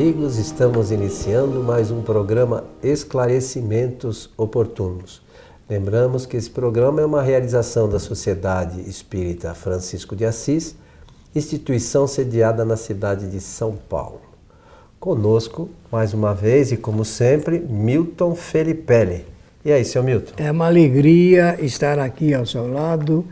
amigos, estamos iniciando mais um programa Esclarecimentos Oportunos. Lembramos que esse programa é uma realização da Sociedade Espírita Francisco de Assis, instituição sediada na cidade de São Paulo. Conosco, mais uma vez e como sempre, Milton Felipelli. E aí, seu Milton? É uma alegria estar aqui ao seu lado,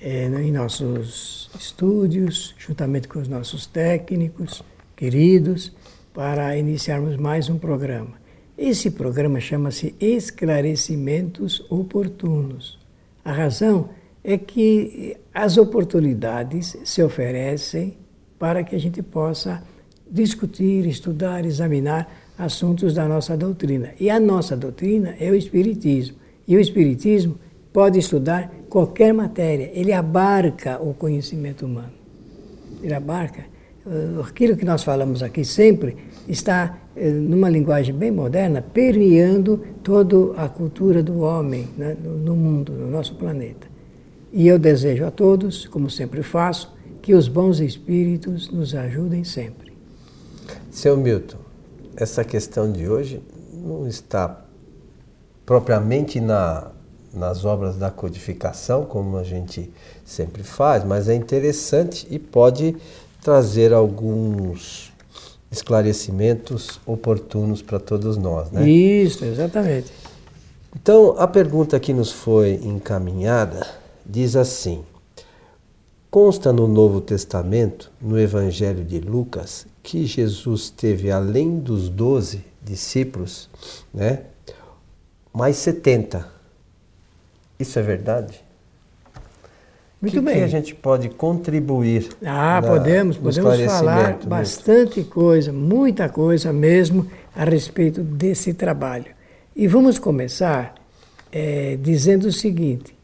é, em nossos estúdios, juntamente com os nossos técnicos queridos, para iniciarmos mais um programa. Esse programa chama-se Esclarecimentos Oportunos. A razão é que as oportunidades se oferecem para que a gente possa discutir, estudar, examinar assuntos da nossa doutrina. E a nossa doutrina é o Espiritismo. E o Espiritismo pode estudar qualquer matéria, ele abarca o conhecimento humano. Ele abarca aquilo que nós falamos aqui sempre está eh, numa linguagem bem moderna permeando toda a cultura do homem né, no mundo, no nosso planeta. E eu desejo a todos, como sempre faço, que os bons espíritos nos ajudem sempre. Seu Milton, essa questão de hoje não está propriamente na, nas obras da codificação, como a gente sempre faz, mas é interessante e pode trazer alguns esclarecimentos oportunos para todos nós, né? Isso, exatamente. Então, a pergunta que nos foi encaminhada diz assim: Consta no Novo Testamento, no Evangelho de Lucas, que Jesus teve, além dos doze discípulos, né, mais setenta. Isso é verdade? Muito que bem. que a gente pode contribuir? Ah, na, podemos, podemos falar bastante coisa, muita coisa mesmo a respeito desse trabalho. E vamos começar é, dizendo o seguinte: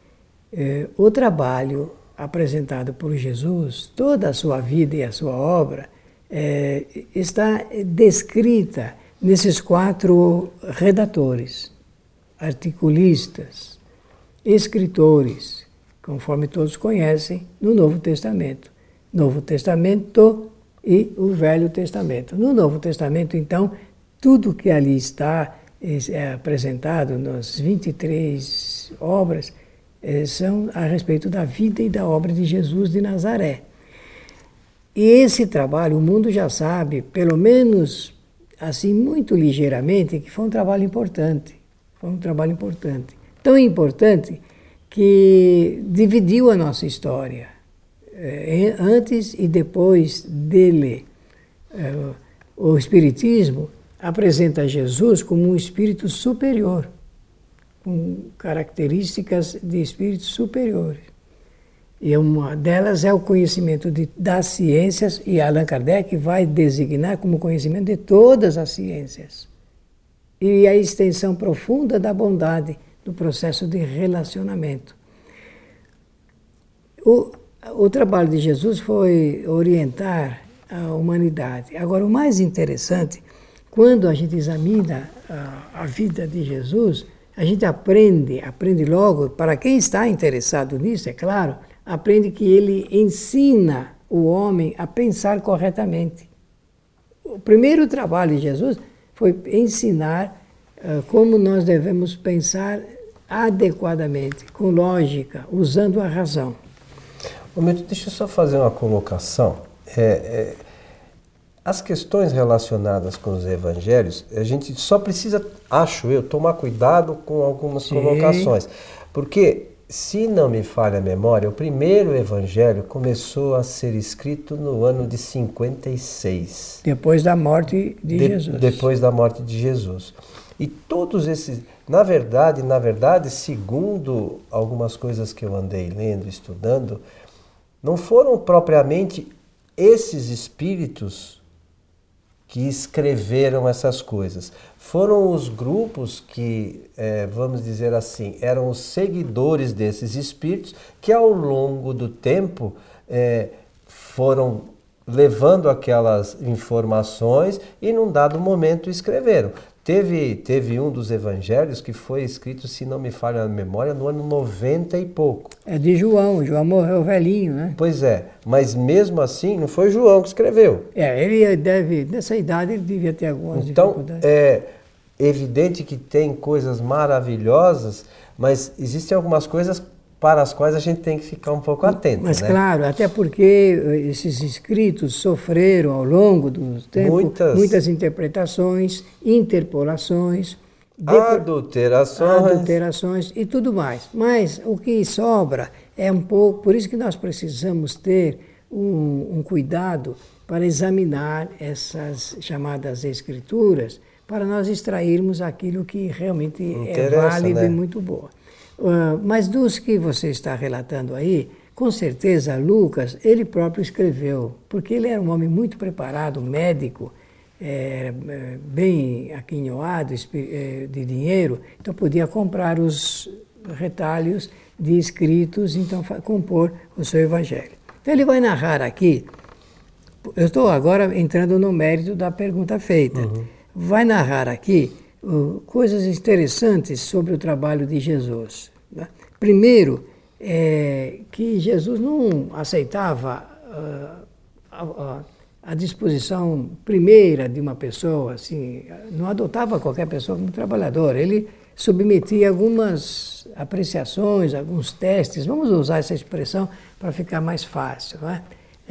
é, o trabalho apresentado por Jesus, toda a sua vida e a sua obra, é, está descrita nesses quatro redatores, articulistas, escritores, conforme todos conhecem, no Novo Testamento. Novo Testamento e o Velho Testamento. No Novo Testamento, então, tudo que ali está é apresentado nas 23 obras é, são a respeito da vida e da obra de Jesus de Nazaré. E esse trabalho, o mundo já sabe, pelo menos assim, muito ligeiramente, que foi um trabalho importante. Foi um trabalho importante. Tão importante que dividiu a nossa história, é, antes e depois dele. É, o Espiritismo apresenta Jesus como um espírito superior, com características de espíritos superiores. E uma delas é o conhecimento de, das ciências, e Allan Kardec vai designar como conhecimento de todas as ciências. E a extensão profunda da bondade do processo de relacionamento. O, o trabalho de Jesus foi orientar a humanidade. Agora, o mais interessante, quando a gente examina a, a vida de Jesus, a gente aprende, aprende logo, para quem está interessado nisso, é claro, aprende que ele ensina o homem a pensar corretamente. O primeiro trabalho de Jesus foi ensinar como nós devemos pensar adequadamente, com lógica, usando a razão. Momento, deixa eu só fazer uma colocação. É, é, as questões relacionadas com os evangelhos, a gente só precisa, acho eu, tomar cuidado com algumas Sim. colocações. Porque, se não me falha a memória, o primeiro evangelho começou a ser escrito no ano de 56. Depois da morte de, de Jesus. Depois da morte de Jesus. E todos esses, na verdade, na verdade, segundo algumas coisas que eu andei lendo, estudando, não foram propriamente esses espíritos que escreveram essas coisas. Foram os grupos que, é, vamos dizer assim, eram os seguidores desses espíritos que ao longo do tempo é, foram levando aquelas informações e num dado momento escreveram. Teve, teve um dos evangelhos que foi escrito, se não me falha a memória, no ano 90 e pouco. É de João, João morreu velhinho, né? Pois é, mas mesmo assim não foi João que escreveu. É, ele deve, nessa idade ele devia ter algumas então, é evidente que tem coisas maravilhosas, mas existem algumas coisas para as quais a gente tem que ficar um pouco atento. Mas né? claro, até porque esses escritos sofreram ao longo do tempo Muitas- muitas interpretações, interpolações, Adulterações. adulterações e tudo mais. Mas o que sobra é um pouco, por isso que nós precisamos ter um, um cuidado para examinar essas chamadas escrituras, para nós extrairmos aquilo que realmente é Interessa, válido né? e muito boa. Ah, mas dos que você está relatando aí, com certeza Lucas, ele próprio escreveu, porque ele era um homem muito preparado, médico, eh, bem aquinhoado eh, de dinheiro, então podia comprar os retalhos de escritos, então compor o seu evangelho. Então ele vai narrar aqui, eu estou agora entrando no mérito da pergunta feita. Vai narrar aqui uh, coisas interessantes sobre o trabalho de Jesus. né? Primeiro, é, que Jesus não aceitava uh, a, a- disposição primeira de uma pessoa, assim, não adotava qualquer pessoa como trabalhador. Ele submetia algumas apreciações, alguns testes. Vamos usar essa expressão para ficar mais fácil, não é?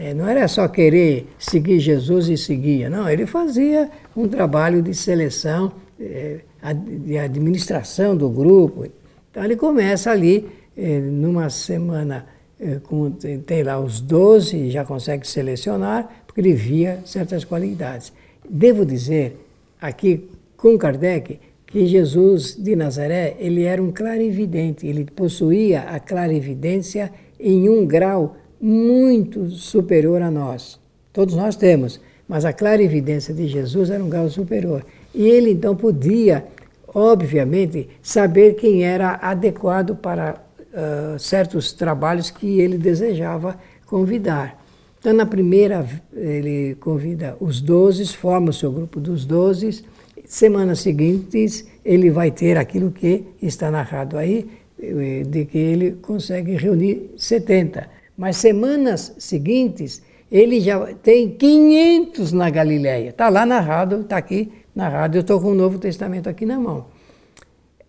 É, não era só querer seguir Jesus e seguia, não, ele fazia um trabalho de seleção, é, de administração do grupo. Então ele começa ali, é, numa semana, é, com, tem lá os 12, já consegue selecionar, porque ele via certas qualidades. Devo dizer, aqui com Kardec, que Jesus de Nazaré, ele era um clarividente, ele possuía a clarividência em um grau muito superior a nós. Todos nós temos, mas a clarividência de Jesus era um grau superior. E ele então podia, obviamente, saber quem era adequado para ah, certos trabalhos que ele desejava convidar. Então, na primeira, ele convida os doze, forma o seu grupo dos doze. Semanas seguintes, ele vai ter aquilo que está narrado aí, eh, de que ele consegue reunir 70. Mas semanas seguintes, ele já tem 500 na Galileia. Está lá narrado, está aqui narrado. Eu estou com o Novo Testamento aqui na mão.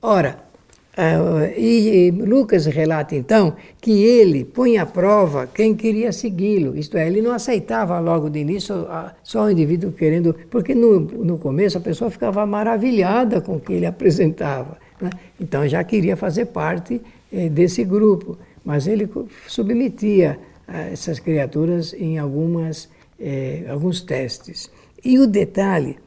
Ora, eh, e, Lucas relata então que ele põe à prova quem queria segui-lo, isto é, ele não aceitava logo de início a- só o indivíduo querendo, porque no, no começo a pessoa ficava maravilhada com o que ele apresentava, né? então já queria fazer parte eh, desse grupo, mas ele submetia ah, essas criaturas em algumas, eh, alguns testes. E o detalhe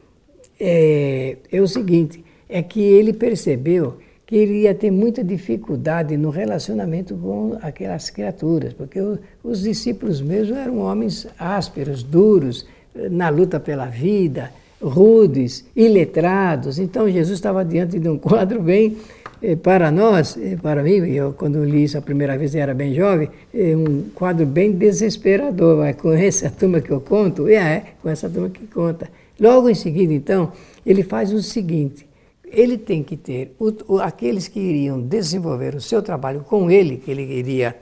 é, é o seguinte, é que ele percebeu que ele ia ter muita dificuldade no relacionamento com aquelas criaturas, porque o- os discípulos mesmo eram homens ásperos, duros, eh, na luta pela vida, rudes, iletrados. Então Jesus estava diante de um quadro bem, eh, para nós, eh, para mim, eu quando li isso a primeira vez, eu era bem jovem, é um quadro bem desesperador, mas com essa turma que eu conto, é, com essa turma que conta. Logo em seguida, então, ele faz o seguinte: ele tem que ter o- aqueles que iriam desenvolver o seu trabalho com ele, que ele iria,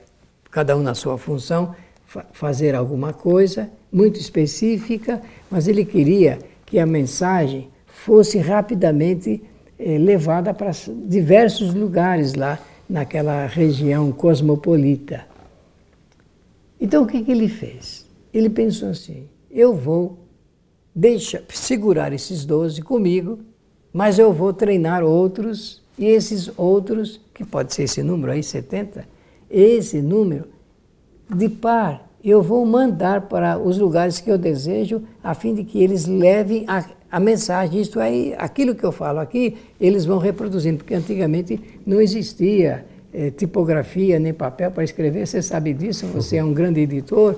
cada um na sua função, fa- fazer alguma coisa muito específica, mas ele queria que a mensagem fosse rapidamente eh, levada para diversos lugares lá naquela região cosmopolita. Então o que, que ele fez? Ele pensou assim: eu vou deixa, segurar esses 12 comigo, mas eu vou treinar outros, e esses outros, que pode ser esse número aí, 70, esse número, de par, eu vou mandar para os lugares que eu desejo, a fim de que eles levem a, a mensagem. Isto é, aquilo que eu falo aqui, eles vão reproduzindo, porque antigamente não existia eh, tipografia nem papel para escrever, você sabe disso, você é um grande editor.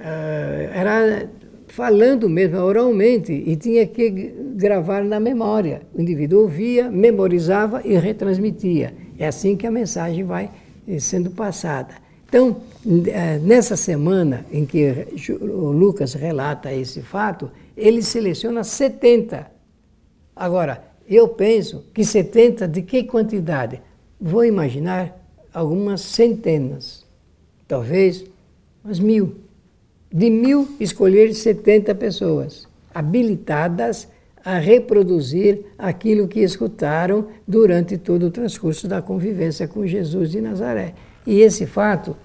ah, era falando mesmo, oralmente, e tinha que gravar na memória. O indivíduo ouvia, memorizava e retransmitia. É assim que a mensagem vai eh, sendo passada. Então, eh, nessa semana em que o Lucas relata esse fato, ele seleciona 70. Agora, eu penso que 70 de que quantidade? Vou imaginar algumas centenas, talvez umas mil. De mil, escolher 70 pessoas habilitadas a reproduzir aquilo que escutaram durante todo o transcurso da convivência com Jesus de Nazaré. E esse fato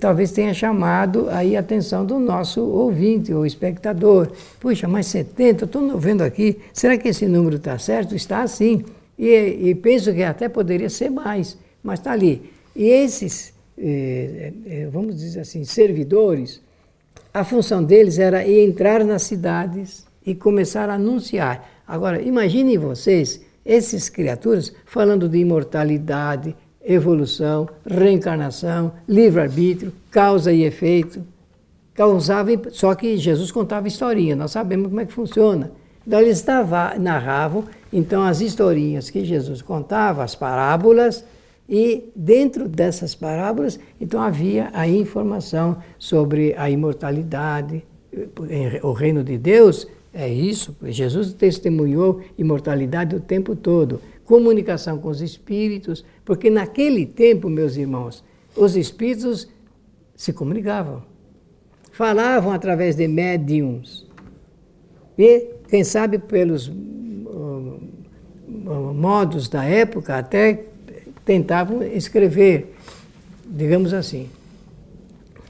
talvez tenha chamado aí a atenção do nosso ouvinte ou espectador. Puxa, mas 70, estou vendo aqui, será que esse número está certo? Está assim. E, e, penso que até poderia ser mais, mas está ali. E esses, eh, eh, vamos dizer assim, servidores, a função deles era entrar nas cidades e começar a anunciar. Agora, imaginem vocês, essas criaturas falando de imortalidade, evolução, reencarnação, livre-arbítrio, causa e efeito. Causava, só que Jesus contava historinha, nós sabemos como é que funciona. Então eles narravam então as historinhas que Jesus contava, as parábolas, e dentro dessas parábolas, então havia a informação sobre a imortalidade, o reino de Deus é isso. Jesus testemunhou imortalidade o tempo todo comunicação com os espíritos, porque naquele tempo, meus irmãos, os espíritos se comunicavam, falavam através de médiums. E, quem sabe, pelos uh, modos da época, até tentavam escrever, digamos assim.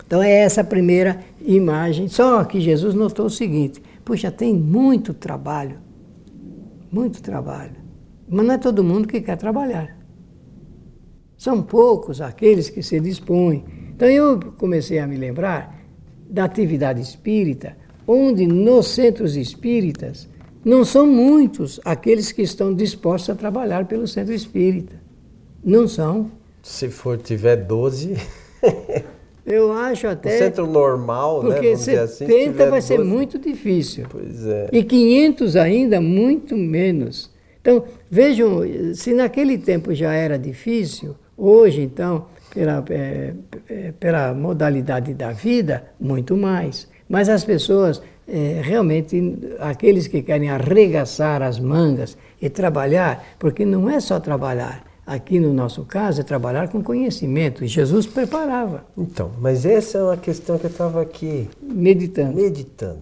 Então é essa a primeira imagem. Só que Jesus notou o seguinte: puxa, tem muito trabalho, muito trabalho. Mas não é todo mundo que quer trabalhar. São poucos aqueles que se dispõem. Então eu comecei a me lembrar da atividade espírita, onde nos centros espíritas não são muitos aqueles que estão dispostos a trabalhar pelo centro espírita. Não são. Se for tiver 12. Eu acho até. O centro normal, porque né? Porque 70 assim, vai ser muito difícil. Pois é. E 500 ainda, muito menos. Então, vejam, se naquele tempo já era difícil, hoje, então, pela, é, é, pela modalidade da vida, muito mais. Mas as pessoas, é, realmente, aqueles que querem arregaçar as mangas e trabalhar, porque não é só trabalhar, aqui no nosso caso, é trabalhar com conhecimento. E Jesus preparava. Então, mas essa é uma questão que eu estava aqui meditando. meditando.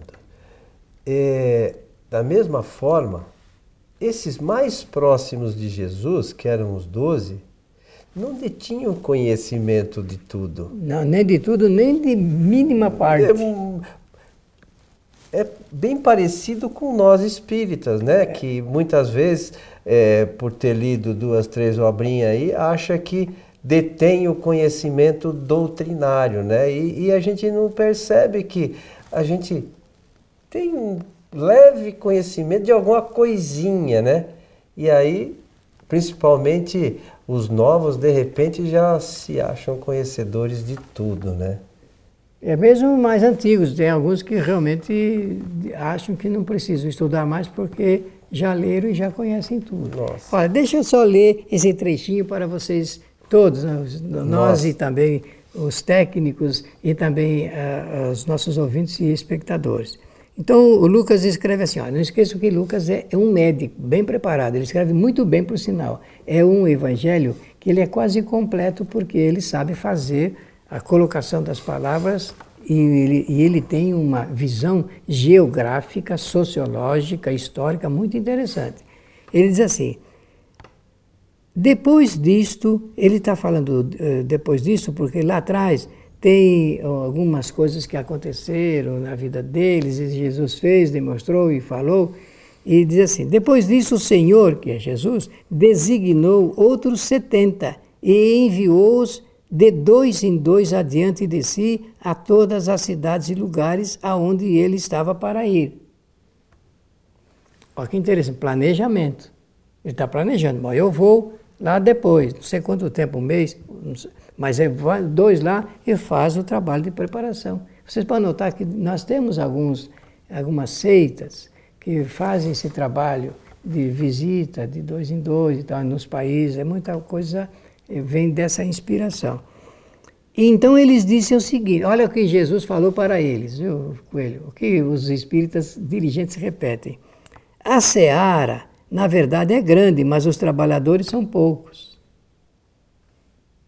É, da mesma forma, esses mais próximos de Jesus, que eram os doze, não detinham conhecimento de tudo. Não, nem de tudo, nem de mínima parte. É, é bem parecido com nós espíritas, né? É. Que muitas vezes, é, por ter lido duas, três obrinhas aí, acha que detém o conhecimento doutrinário, né? E, e a gente não percebe que a gente tem um leve conhecimento de alguma coisinha, né? E aí, principalmente os novos, de repente já se acham conhecedores de tudo, né? É mesmo mais antigos, tem alguns que realmente acham que não precisam estudar mais porque já leram e já conhecem tudo. Nossa. Olha, deixa eu só ler esse trechinho para vocês todos, né? nós Nossa. e também os técnicos e também uh, os nossos ouvintes e espectadores. Então o Lucas escreve assim, ó, não esqueça que Lucas é, é um médico bem preparado, ele escreve muito bem por sinal. É um evangelho que ele é quase completo porque ele sabe fazer a colocação das palavras e ele, e ele tem uma visão geográfica, sociológica, histórica muito interessante. Ele diz assim, depois disto, ele está falando uh, depois disto porque lá atrás tem algumas coisas que aconteceram na vida deles, e Jesus fez, demonstrou e falou. E diz assim: depois disso, o Senhor, que é Jesus, designou outros setenta e enviou-os de dois em dois adiante de si a todas as cidades e lugares aonde ele estava para ir. Olha que interessante, planejamento. Ele está planejando, bom, eu vou lá depois, não sei quanto tempo, um mês, mas é dois lá e faz o trabalho de preparação. Vocês podem notar que nós temos alguns, algumas seitas que fazem esse trabalho de visita de dois em dois e tal, nos países, é muita coisa eh, vem dessa inspiração. E então eles disseram o seguinte: olha o que Jesus falou para eles, viu, Coelho? O que os espíritas dirigentes repetem. A seara na verdade é grande, mas os trabalhadores são poucos.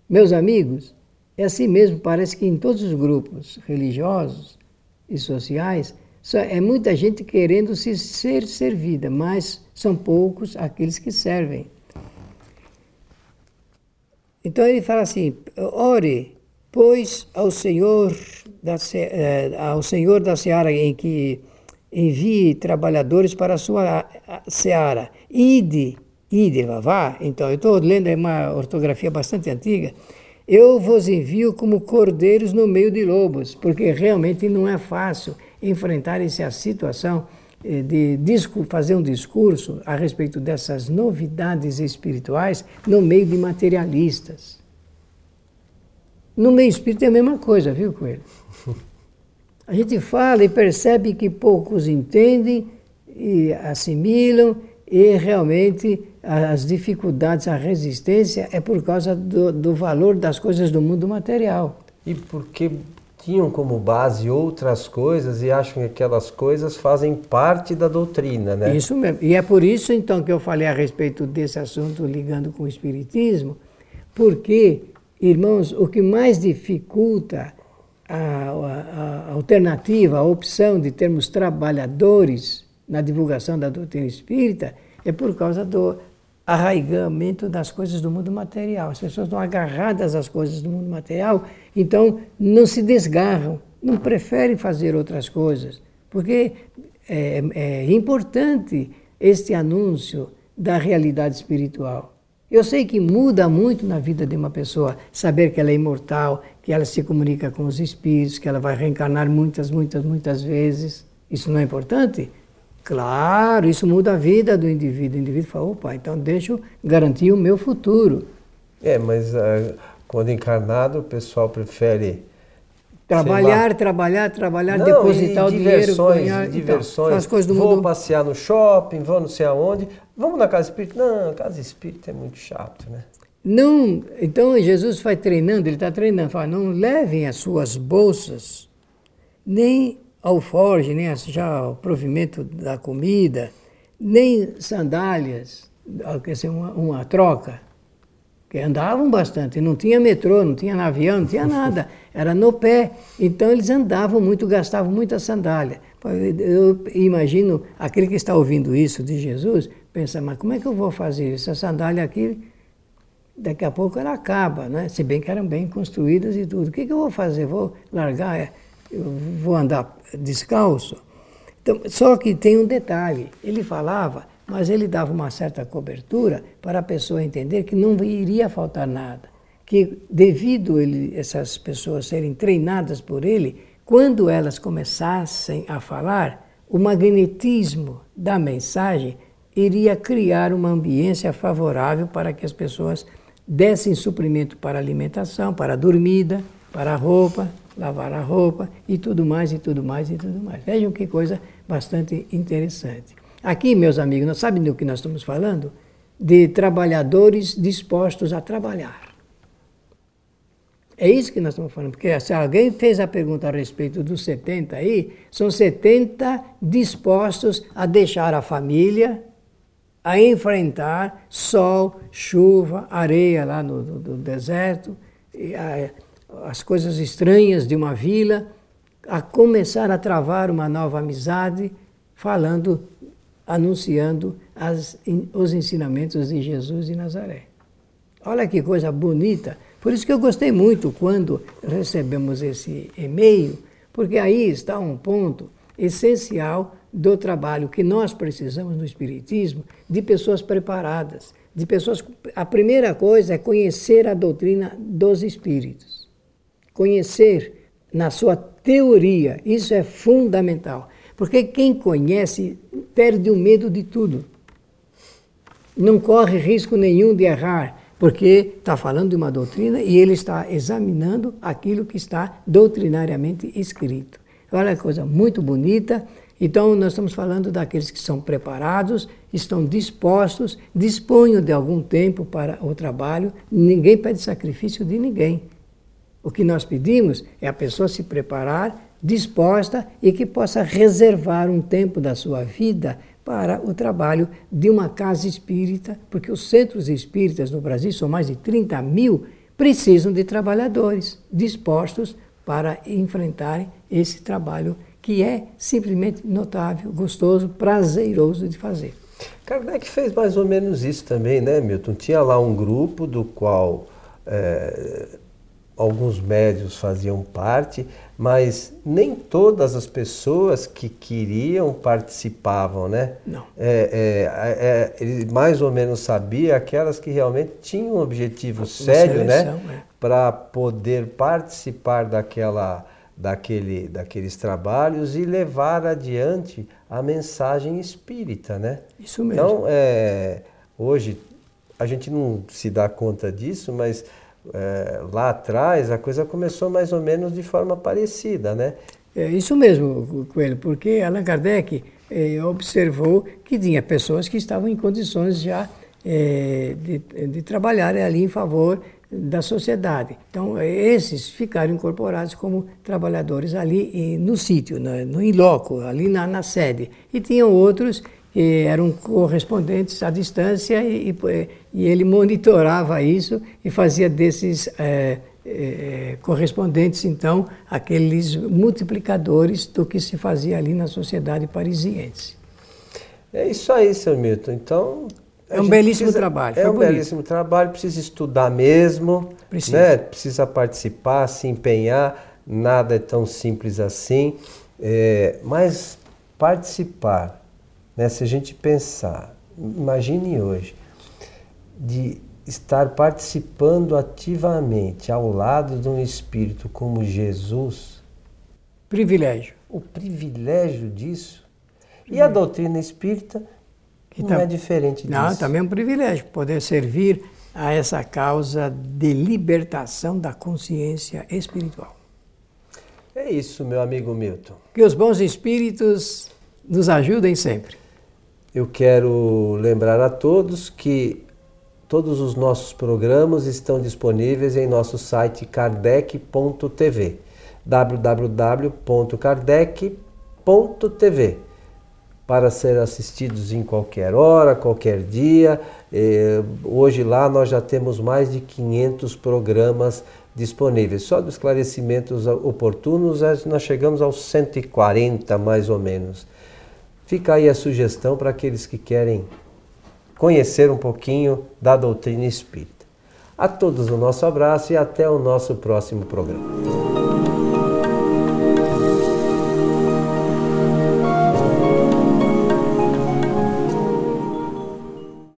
Meus amigos, é assim mesmo, parece que em todos os grupos religiosos e sociais, é muita gente querendo se ser servida, mas são poucos aqueles que servem. Então ele fala assim: ore, pois ao Senhor da, eh, ao Senhor da seara em que envie trabalhadores para a sua seara. Ide, ide, vá. Então, eu estou lendo uma ortografia bastante antiga. Eu vos envio como cordeiros no meio de lobos, porque realmente não é fácil enfrentar essa situação eh, de fazer um discurso a respeito dessas novidades espirituais no meio de materialistas. No meio espírita é a mesma coisa, viu, Coelho? A gente fala e percebe que poucos entendem e assimilam e realmente as dificuldades, a resistência é por causa do, do valor das coisas do mundo material. E porque tinham como base outras coisas e acham que aquelas coisas fazem parte da doutrina, né? Isso mesmo. E é por isso então que eu falei a respeito desse assunto ligando com o espiritismo, porque, irmãos, o que mais dificulta a, a, a alternativa, a opção de termos trabalhadores na divulgação da doutrina espírita é por causa do arraigamento das coisas do mundo material. As pessoas estão agarradas às coisas do mundo material, então não se desgarram, não preferem fazer outras coisas, porque é, é importante este anúncio da realidade espiritual. Eu sei que muda muito na vida de uma pessoa saber que ela é imortal, que ela se comunica com os espíritos, que ela vai reencarnar muitas, muitas, muitas vezes. Isso não é importante? Claro, isso muda a vida do indivíduo. O indivíduo fala, opa, então deixa eu garantir o meu futuro. É, mas uh, quando encarnado, o pessoal prefere Trabalhar, trabalhar, trabalhar, não, depositar o dinheiro, ganhar, diversões. Então, as coisas do vou mundo... passear no shopping, vou não sei aonde. Vamos na casa espírita? Não, casa espírita é muito chato, né? Não, então Jesus vai treinando, ele está treinando, fala, não levem as suas bolsas, nem alforge, nem já o provimento da comida, nem sandálias, quer dizer, uma, uma troca, que andavam bastante, não tinha metrô, não tinha avião, não tinha nada, era no pé. Então eles andavam muito, gastavam muita sandália. Eu imagino aquele que está ouvindo isso de Jesus, pensa, mas como é que eu vou fazer isso? Essa sandália aqui daqui a pouco ela acaba, né? se bem que eram bem construídas e tudo. O que, que eu vou fazer? Vou largar, é, vou andar descalço? Então, só que tem um detalhe, ele falava, mas ele dava uma certa cobertura para a pessoa entender que não iria faltar nada, que devido ele, essas pessoas serem treinadas por ele, quando elas começassem a falar, o magnetismo da mensagem iria criar uma ambiência favorável para que as pessoas dessem suprimento para alimentação, para a dormida, para a roupa, lavar a roupa e tudo mais, e tudo mais, e tudo mais. Vejam que coisa bastante interessante. Aqui, meus amigos, nós sabem do que nós estamos falando? De trabalhadores dispostos a trabalhar. É isso que nós estamos falando, porque se alguém fez a pergunta a respeito dos 70 aí, são 70 dispostos a deixar a família, a enfrentar sol, chuva, areia lá no, no, deserto, a, as coisas estranhas de uma vila, a começar a travar uma nova amizade, falando, anunciando as, os ensinamentos de Jesus de Nazaré. Olha que coisa bonita. Por isso que eu gostei muito quando recebemos esse e-mail, porque aí está um ponto essencial do trabalho que nós precisamos no Espiritismo de pessoas preparadas, de pessoas. A primeira coisa é conhecer a doutrina dos Espíritos, conhecer na sua teoria, isso é fundamental, porque quem conhece perde o medo de tudo, não corre risco nenhum de errar, porque está falando de uma doutrina e ele está examinando aquilo que está doutrinariamente escrito. Olha que coisa muito bonita então, nós estamos falando daqueles que são preparados, estão dispostos, disponham de algum tempo para o trabalho. Ninguém pede sacrifício de ninguém. O que nós pedimos é a pessoa se preparar, disposta e que possa reservar um tempo da sua vida para o trabalho de uma casa espírita, porque os centros espíritas no Brasil são mais de 30 mil, precisam de trabalhadores dispostos para enfrentarem esse trabalho que é simplesmente notável, gostoso, prazeroso de fazer. Kardec fez mais ou menos isso também, né, Milton? Tinha lá um grupo do qual é, alguns médios faziam parte, mas nem todas as pessoas que queriam participavam, né? Não. É, é, é, ele mais ou menos sabia aquelas que realmente tinham um objetivo Uma sério, né? seleção, né? Para poder participar daquela, daquele, daqueles trabalhos e levar adiante a mensagem espírita, né? Isso mesmo. Então, é, hoje a gente não se dá conta disso, mas é, lá atrás a coisa começou mais ou menos de forma parecida, né? É isso mesmo, Coelho, porque Allan Kardec é, observou que tinha pessoas que estavam em condições já é, de, de trabalhar ali em favor da sociedade. Então, esses ficaram incorporados como trabalhadores ali no sítio, no, no in loco, ali na, na sede. E tinham outros que eram correspondentes à distância e, e, e ele monitorava isso e fazia desses é, é, correspondentes, então, aqueles multiplicadores do que se fazia ali na sociedade parisiense. É isso aí, seu Milton. Então. É um belíssimo precisa, trabalho. É um bonito. belíssimo trabalho, precisa estudar mesmo, precisa. Né? precisa participar, se empenhar, nada é tão simples assim. É, mas participar né? Se a gente pensar, imagine hoje, de estar participando ativamente ao lado de um espírito como Jesus. Privilégio. O privilégio disso. E a doutrina espírita que não é diferente disso. Não, também é um privilégio poder servir a essa causa de libertação da consciência espiritual. É isso, meu amigo Milton. Que os bons espíritos nos ajudem sempre eu quero lembrar a todos que todos os nossos programas estão disponíveis em nosso site kardec.tv www.kardec.tv para ser assistidos em qualquer hora, qualquer dia. Eh, hoje lá nós já temos mais de 500 programas disponíveis. Só dos esclarecimentos oportunos nós chegamos aos 140 mais ou menos. Fica aí a sugestão para aqueles que querem conhecer um pouquinho da doutrina espírita. A todos o nosso abraço e até o nosso próximo programa.